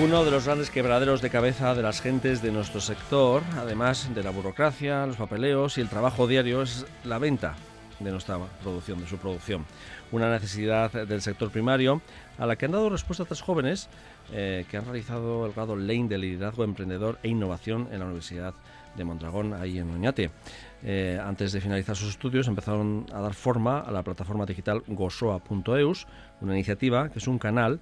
Uno de los grandes quebraderos de cabeza de las gentes de nuestro sector, además de la burocracia, los papeleos y el trabajo diario, es la venta de nuestra producción, de su producción. Una necesidad del sector primario a la que han dado respuesta tres jóvenes eh, que han realizado el grado Lane de liderazgo emprendedor e innovación en la Universidad de Mondragón, ahí en Oñate. Eh, antes de finalizar sus estudios, empezaron a dar forma a la plataforma digital gosoa.eus, una iniciativa que es un canal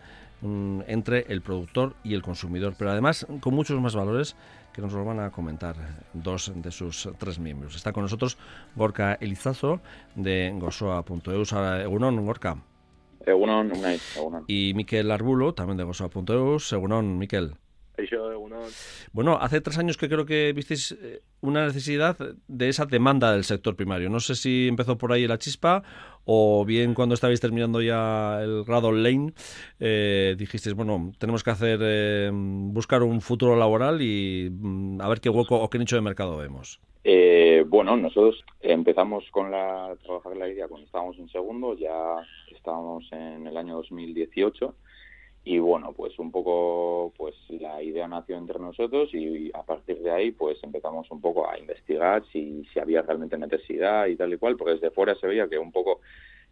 entre el productor y el consumidor, pero además con muchos más valores que nos lo van a comentar dos de sus tres miembros. Está con nosotros Gorka Elizazo de gosoa.eus. Egunon, Gorka. Egunon, Y Miquel Arbulo, también de gosoa.eus. Egunon, Miquel. Bueno, hace tres años que creo que visteis eh, una necesidad de esa demanda del sector primario. No sé si empezó por ahí la chispa o bien cuando estabais terminando ya el grado Lane eh, dijisteis, bueno, tenemos que hacer, eh, buscar un futuro laboral y mm, a ver qué hueco o qué nicho de mercado vemos. bueno, nosotros empezamos con la trabajar la idea cuando estábamos en segundo, ya estábamos en el año 2018 y bueno pues un poco pues la idea nació entre nosotros y a partir de ahí pues empezamos un poco a investigar si, si había realmente necesidad y tal y cual porque desde fuera se veía que un poco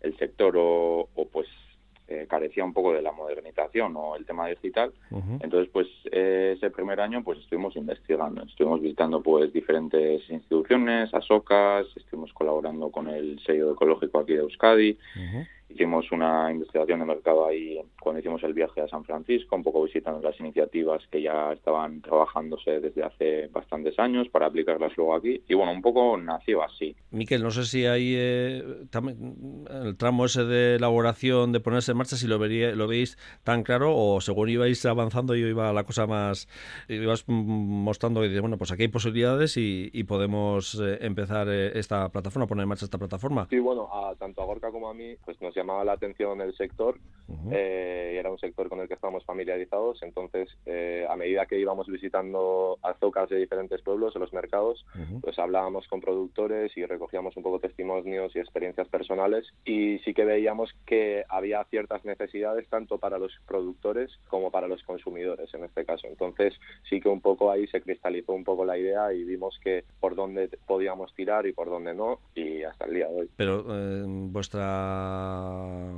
el sector o, pues eh, carecía un poco de la modernización o el tema digital. Entonces pues ese primer año pues estuvimos investigando. Estuvimos visitando pues diferentes instituciones asocas estuvimos colaborando con el sello ecológico aquí de Euskadi hicimos una investigación de mercado ahí cuando hicimos el viaje a San Francisco, un poco visitando las iniciativas que ya estaban trabajándose desde hace bastantes años para aplicarlas luego aquí. Y bueno, un poco nació así. Miquel, no sé si hay eh, el tramo ese de elaboración, de ponerse en marcha, si lo, vería, lo veis tan claro o según ibais avanzando yo iba la cosa más, ibas mostrando que bueno, pues aquí hay posibilidades y, podemos eh, empezar eh, esta plataforma, poner en marcha esta plataforma. Sí, bueno, tanto a Gorka como a mí, pues nos llamaba la atención el sector, eh, era un sector con el que estábamos familiarizados, entonces eh, a medida que íbamos visitando azocas de diferentes pueblos, en los mercados, pues hablábamos con productores y recogíamos un poco testimonios y experiencias personales y sí que veíamos que había ciertas necesidades tanto para los productores como para los consumidores en este caso. Entonces sí que un poco ahí se cristalizó un poco la idea y vimos que por dónde podíamos tirar y por dónde no y hasta el día de hoy. Pero eh, vuestra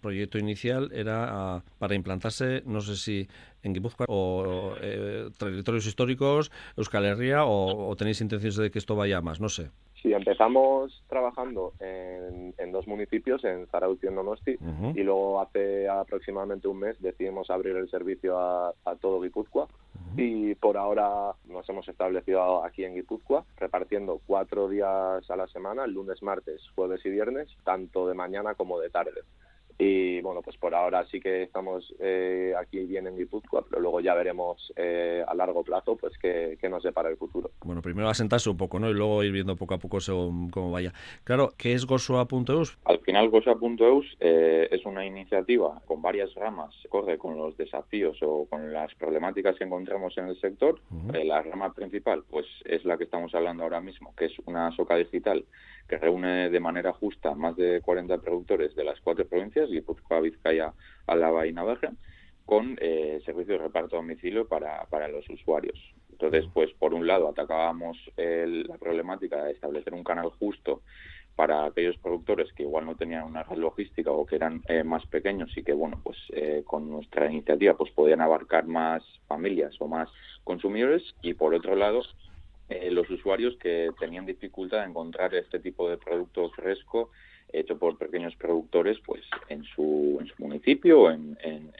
proyecto inicial era ah, para implantarse, no sé si en Guipúzcoa o eh, territorios históricos, Euskal Herria, o, tenéis intenciones de que esto vaya más, no sé. Sí, empezamos trabajando en, dos municipios, en Zarautz y en Donosti, y luego hace aproximadamente un mes decidimos abrir el servicio a, todo Guipúzcoa. Y por ahora nos hemos establecido aquí en Guipúzcoa, repartiendo cuatro días a la semana, lunes, martes, jueves y viernes, tanto de mañana como de tarde. Y bueno, pues por ahora sí que estamos eh, aquí bien en Guipúzcoa, pero luego ya veremos eh, a largo plazo pues qué, qué, nos depara el futuro. Bueno, primero asentarse un poco, ¿no? Y luego ir viendo poco a poco según cómo vaya. Claro, ¿qué es Gosoa.eus? Al final Gosoa.eus eh, es una iniciativa con varias ramas, corre con los desafíos o con las problemáticas que encontramos en el sector. Eh, la rama principal pues es la que estamos hablando ahora mismo, que es una soca digital que reúne de manera justa más de 40 productores de las cuatro provincias, Guipúzcoa, Vizcaya, Álava y Navarra, con eh, servicio de reparto a domicilio para, para los usuarios. Entonces, pues por un lado atacábamos la problemática de establecer un canal justo para aquellos productores que igual no tenían una red logística o que eran eh, más pequeños y que bueno pues eh, con nuestra iniciativa pues podían abarcar más familias o más consumidores y por otro lado eh, los usuarios que tenían dificultad en encontrar este tipo de producto fresco hecho por pequeños productores pues en su, en su municipio o en, en,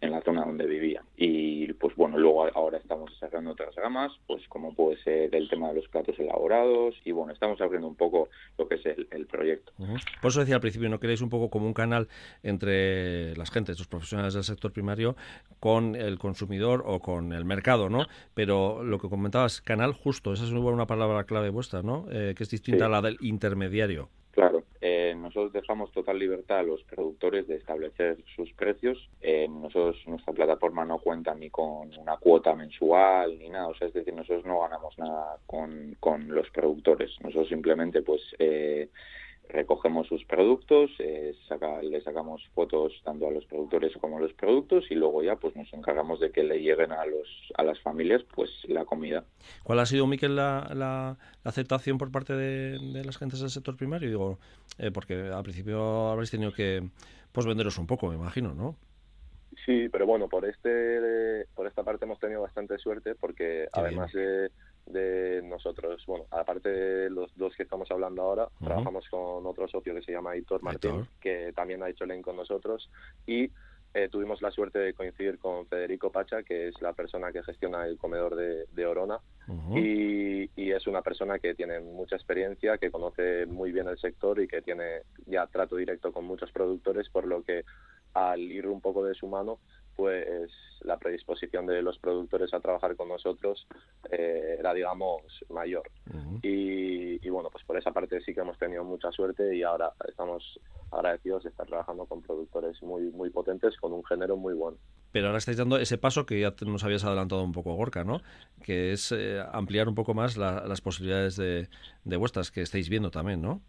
en la zona donde vivían. Y pues bueno, luego ahora estamos desarrollando otras ramas, pues como puede ser el tema de los platos elaborados y bueno, estamos abriendo un poco lo que es el, proyecto. Por eso decía al principio, ¿no queréis un poco como un canal entre las gentes, los profesionales del sector primario, con el consumidor o con el mercado, ¿no? Pero lo que comentabas, canal justo, esa es una palabra clave vuestra, ¿no? Eh, que es distinta a la del intermediario. Claro, eh, nosotros dejamos total libertad a los productores de establecer sus precios. Eh, nosotros, nuestra plataforma no cuenta ni con una cuota mensual ni nada. O sea, es decir, nosotros no ganamos nada con, con los productores. Nosotros simplemente, pues, eh, recogemos sus productos, eh, saca, le sacamos fotos tanto a los productores como a los productos y luego ya pues nos encargamos de que le lleguen a los a las familias pues la comida. ¿Cuál ha sido, Miquel, la, la, aceptación por parte de, las gentes del sector primario? Digo, eh, porque al principio habréis tenido que pues venderos un poco, me imagino, ¿no? Sí, pero bueno, por este por esta parte hemos tenido bastante suerte porque además de de nosotros, bueno, aparte de los dos que estamos hablando ahora, trabajamos con otro socio que se llama Hitor Martín, que también ha hecho link con nosotros. Y eh, tuvimos la suerte de coincidir con Federico Pacha, que es la persona que gestiona el comedor de, Orona, y, y, es una persona que tiene mucha experiencia, que conoce muy bien el sector y que tiene ya trato directo con muchos productores, por lo que al ir un poco de su mano, pues la predisposición de los productores a trabajar con nosotros eh, era, digamos, mayor. y, bueno, pues por esa parte sí que hemos tenido mucha suerte y ahora estamos agradecidos de estar trabajando con productores muy, muy potentes, con un género muy bueno. Pero ahora estáis dando ese paso que ya nos habías adelantado un poco, Gorka, ¿no? Que es eh, ampliar un poco más las posibilidades de, de vuestras que estáis viendo también, ¿no?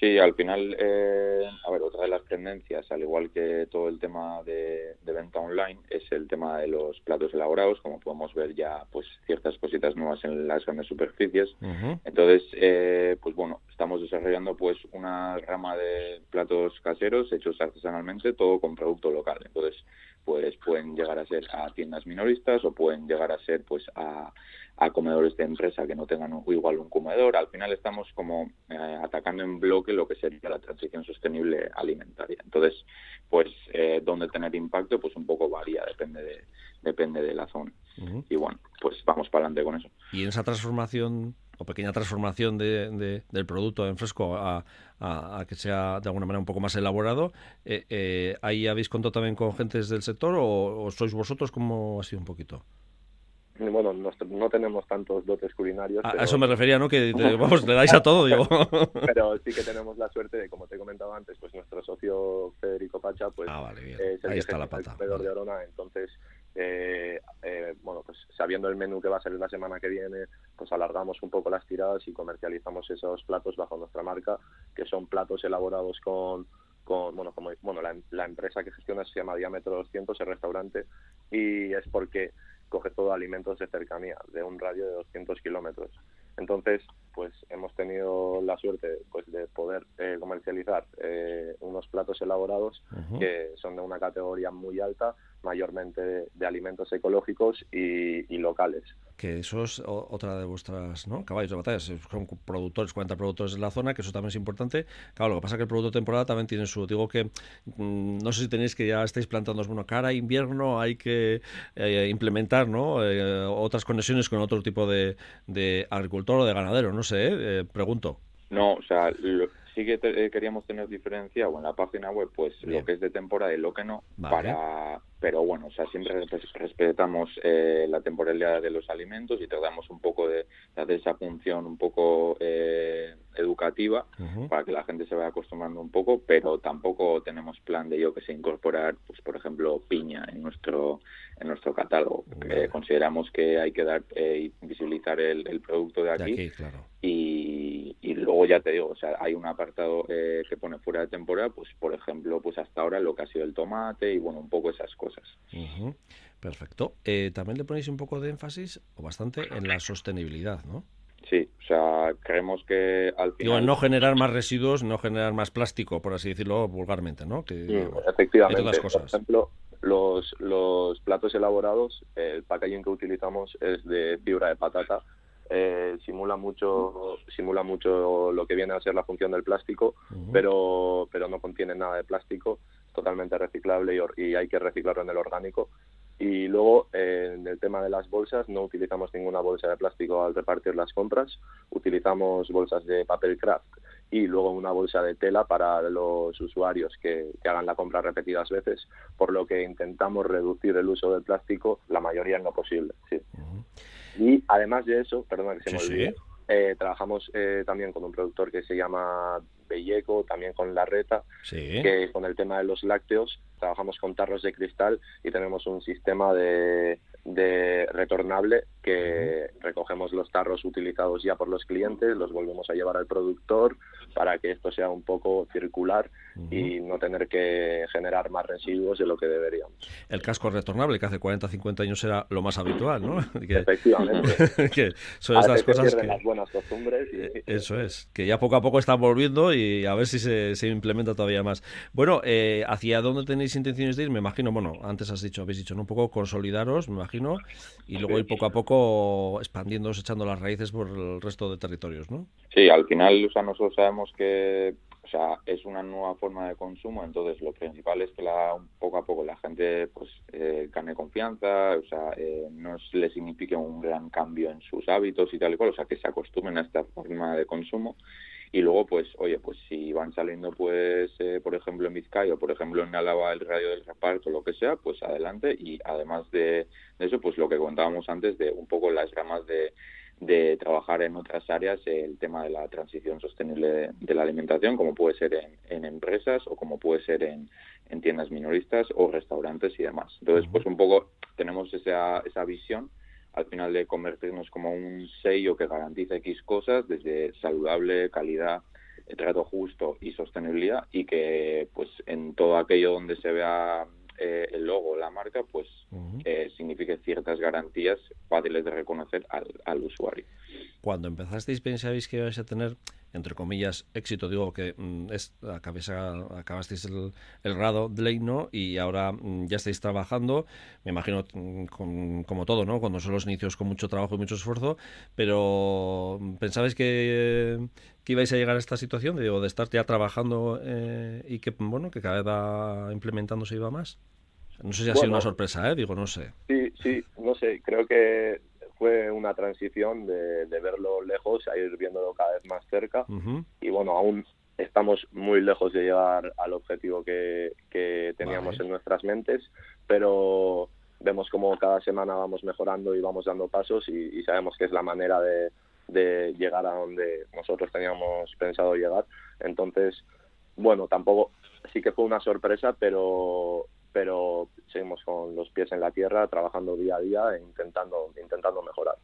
Sí, al final, eh, a ver, otra de las tendencias, al igual que todo el tema de, venta online, es el tema de los platos elaborados, como podemos ver ya, pues ciertas cositas nuevas en las grandes superficies. Entonces, eh, pues bueno, estamos desarrollando pues una rama de platos caseros hechos artesanalmente, todo con producto local. Entonces, pues pueden llegar a ser a tiendas minoristas o pueden llegar a ser pues a, comedores de empresa que no tengan igual un comedor. Al final estamos como eh, atacando en bloque lo que sería la transición sostenible alimentaria. Entonces, pues eh, dónde tener impacto, pues un poco varía, depende de, depende de la zona. Y bueno, pues vamos para adelante con eso. Y en esa transformación o pequeña transformación de, del producto en fresco a, a, que sea de alguna manera un poco más elaborado. Eh, eh, ¿Ahí habéis contado también con gentes del sector o, sois vosotros? como ha sido un poquito? Bueno, no, tenemos tantos dotes culinarios. A, eso me refería, ¿no? Que vamos, le dais a todo, digo. pero sí que tenemos la suerte de, como te he comentado antes, pues nuestro socio Federico Pacha, pues ah, es el Ahí está la pata. de Orona, entonces eh, eh, bueno, pues sabiendo el menú que va a salir la semana que viene, pues alargamos un poco las tiradas y comercializamos esos platos bajo nuestra marca, que son platos elaborados con, con bueno, como bueno, la, la empresa que gestiona se llama Diámetro 200, el restaurante, y es porque coge todo alimentos de cercanía, de un radio de 200 kilómetros. Entonces, pues hemos tenido la suerte pues de poder eh, comercializar eh, unos platos elaborados que son de una categoría muy alta, mayormente de, alimentos ecológicos y, locales. Que eso es otra de vuestras ¿no? caballos de batalla. Son productores, 40 productores en la zona, que eso también es importante. Claro, lo que pasa es que el producto de temporada también tiene su. Digo que mm, no sé si tenéis que ya estáis plantando bueno, cara invierno, hay que eh, implementar ¿no? otras conexiones con otro tipo de, de agricultor o de ganadero, no sé, eh, pregunto. No, o sea, sí que eh, queríamos tener diferenciado en la página web, pues lo que es de temporada y lo que no, para pero bueno, o sea, siempre respetamos eh, la temporalidad de los alimentos y tratamos un poco de, hacer esa función un poco eh, educativa para que la gente se vaya acostumbrando un poco, pero tampoco tenemos plan de yo que se incorporar, pues por ejemplo, piña en nuestro en nuestro catálogo. consideramos que hay que dar eh, visibilizar el, producto de aquí, y, y, luego ya te digo, o sea, hay un apartado eh, que pone fuera de temporada, pues por ejemplo, pues hasta ahora lo que ha sido el tomate y bueno, un poco esas cosas. Perfecto. Eh, también le ponéis un poco de énfasis, o bastante, en la sostenibilidad, ¿no? Sí, o sea, creemos que al final... no generar más residuos, no generar más plástico, por así decirlo vulgarmente, ¿no? Que, mm, efectivamente. Por ejemplo, los, los platos elaborados, el packaging que utilizamos es de fibra de patata, eh, simula mucho simula mucho lo que viene a ser la función del plástico pero pero no contiene nada de plástico totalmente reciclable y, hay que reciclarlo en el orgánico. Y luego, en el tema de las bolsas, no utilizamos ninguna bolsa de plástico al repartir las compras, utilizamos bolsas de papel craft y luego una bolsa de tela para los usuarios que, hagan la compra repetidas veces, por lo que intentamos reducir el uso del plástico la mayoría en lo posible. Sí. Y además de eso, perdona que se me olvide, eh, trabajamos eh, también con un productor que se llama Belleco, también con La Reta, que con el tema de los lácteos trabajamos con tarros de cristal y tenemos un sistema de, de retornable que recogemos los tarros utilizados ya por los clientes, los volvemos a llevar al productor para que esto sea un poco circular y no tener que generar más residuos de lo que deberíamos. El casco retornable, que hace 40 50 años era lo más habitual, ¿no? Efectivamente. que son estas cosas que... las buenas costumbres. Eh, eso es, que ya poco a poco están volviendo y a ver si se, se implementa todavía más. Bueno, eh, ¿hacia dónde tenéis intenciones de ir? Me imagino, bueno, antes has dicho, habéis dicho, ¿no? un poco consolidaros, me imagino, y luego ir poco a poco expandiéndose, echando las raíces por el resto de territorios, ¿no? Sí, al final, o sea, nosotros sabemos que o sea, es una nueva forma de consumo, entonces lo principal es que la, poco a poco la gente pues eh, gane confianza, o sea, eh, no le signifique un gran cambio en sus hábitos y tal y cual, o sea, que se acostumbren a esta forma de consumo y luego pues oye pues si van saliendo pues eh, por ejemplo en Vizcaya o por ejemplo en Álava el radio del reparto lo que sea pues adelante. Y además de, eso pues lo que contábamos antes de un poco las gamas de, de trabajar en otras áreas el tema de la transición sostenible de, la alimentación como puede ser en, en empresas o como puede ser en, en, tiendas minoristas o restaurantes y demás. Entonces pues un poco tenemos esa, esa visión al final de convertirnos como un sello que garantiza X cosas, desde saludable, calidad, trato justo y sostenibilidad, y que pues en todo aquello donde se vea eh, el logo, la marca, pues eh, signifique ciertas garantías fáciles de reconocer al, al usuario. Cuando empezasteis pensabais que ibais a tener entre comillas, éxito, digo que mm, es, acabasteis el, el grado de ley, ¿no? Y ahora mm, ya estáis trabajando, me imagino mm, como todo, ¿no? Cuando son los inicios con mucho trabajo y mucho esfuerzo, pero ¿pensabais que, que ibais a llegar a esta situación de, de estar ya trabajando eh, y que, bueno, que cada vez va implementándose y va más? No sé si ha sido una sorpresa, ¿eh? Digo, no sé. Sí, sí, no sé, creo que fue una transición de, verlo lejos a ir viéndolo cada vez más cerca. Y bueno, aún estamos muy lejos de llegar al objetivo que, teníamos en nuestras mentes, pero vemos como cada semana vamos mejorando y vamos dando pasos y, sabemos que es la manera de, de, llegar a donde nosotros teníamos pensado llegar. Entonces, bueno, tampoco, sí que fue una sorpresa, pero pero seguimos con los pies en la tierra, trabajando día a día e intentando, intentando mejorar.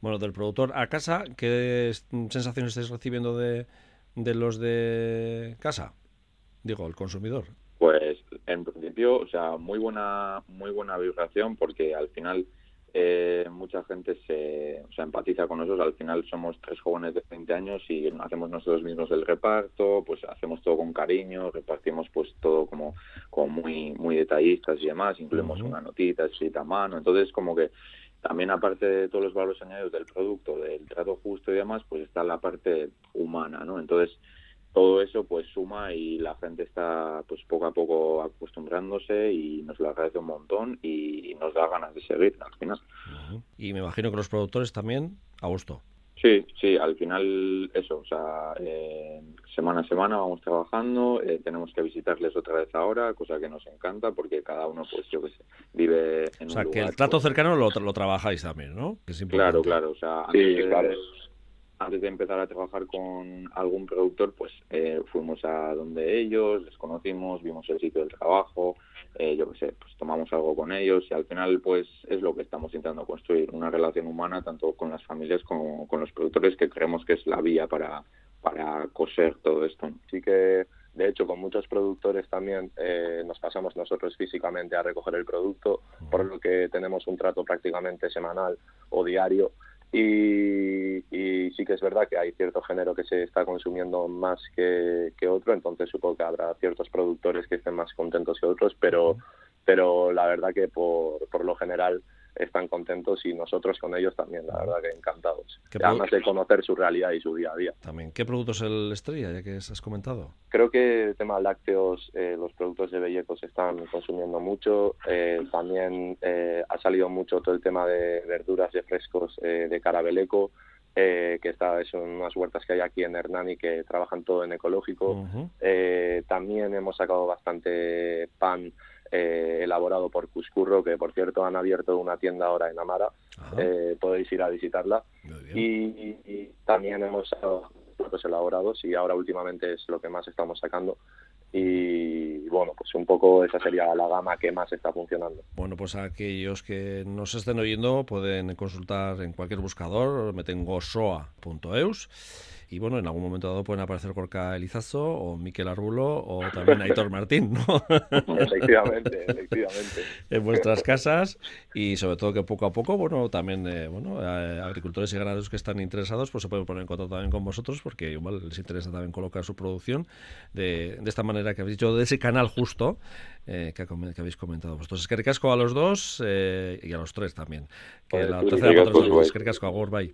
Bueno, del productor a casa, ¿qué sensaciones estáis recibiendo de, de los de casa? Digo, el consumidor. Pues en principio, o sea, muy buena, muy buena vibración porque al final eh, mucha gente se o sea, empatiza con nosotros. Al final somos tres jóvenes de 20 años y hacemos nosotros mismos el reparto, pues hacemos todo con cariño, repartimos pues todo como, como muy, muy detallistas y demás, incluimos una notita escrita a mano. Entonces, como que también aparte de todos los valores añadidos del producto, del trato justo y demás, pues está la parte humana, ¿no? Entonces, todo eso pues suma y la gente está pues poco a poco acostumbrándose y nos lo agradece un montón y nos da ganas de seguir al final. Y me imagino que los productores también a gusto. Sí, sí, al final eso, o sea, eh, semana a semana vamos trabajando, eh, tenemos que visitarles otra vez ahora, cosa que nos encanta porque cada uno, pues yo qué sé, vive en o sea, que el trato pues cercano lo, lo trabajáis también, ¿no? claro, claro, o sea, antes de empezar a trabajar con algún productor, pues eh, fuimos a donde ellos, les conocimos, vimos el sitio del trabajo, eh, yo qué sé, pues tomamos algo con ellos y al final pues es lo que estamos intentando construir, una relación humana tanto con las familias como con los productores que creemos que es la vía para, para coser todo esto. Así que de hecho, con muchos productores también eh, nos pasamos nosotros físicamente a recoger el producto, por lo que tenemos un trato prácticamente semanal o diario y, sí que es verdad que hay cierto género que se está consumiendo más que, otro, entonces supongo que habrá ciertos productores que estén más contentos que otros, pero, pero la verdad que por, por lo general están contentos y nosotros con ellos también, la verdad que encantados. Además de conocer su realidad y su día a día. También. ¿Qué productos el estrella, ya que has comentado? Creo que el tema lácteos, eh, los productos de Belleco se están consumiendo mucho. Eh, también eh, ha salido mucho todo el tema de verduras y frescos de Carabeleco. que está, son unas huertas que hay aquí en Hernani que trabajan todo en ecológico. también hemos sacado bastante pan eh, elaborado por Cuscurro, que por cierto han abierto una tienda ahora en Amara, eh, podéis ir a visitarla. Y, también hemos sacado productos elaborados y ahora últimamente es lo que más estamos sacando. Y bueno, pues un poco esa sería la gama que más está funcionando. Bueno, pues aquellos que nos estén oyendo pueden consultar en cualquier buscador, meten gosoa.eus y bueno, en algún momento dado pueden aparecer Corca Elizazo o Miquel Arbulo o también Aitor Martín, ¿no? efectivamente, efectivamente. en vuestras casas y sobre todo que poco a poco, bueno, también, eh, bueno, eh, agricultores y ganaderos que están interesados, pues se pueden poner en contacto también con vosotros porque igual les interesa también colocar su producción de, de esta manera que habéis dicho, de ese canal justo eh, que, que, habéis comentado vosotros. Es que recasco a los dos y a los tres también. Que la tercera patrocinadora es que recasco a Gorbay.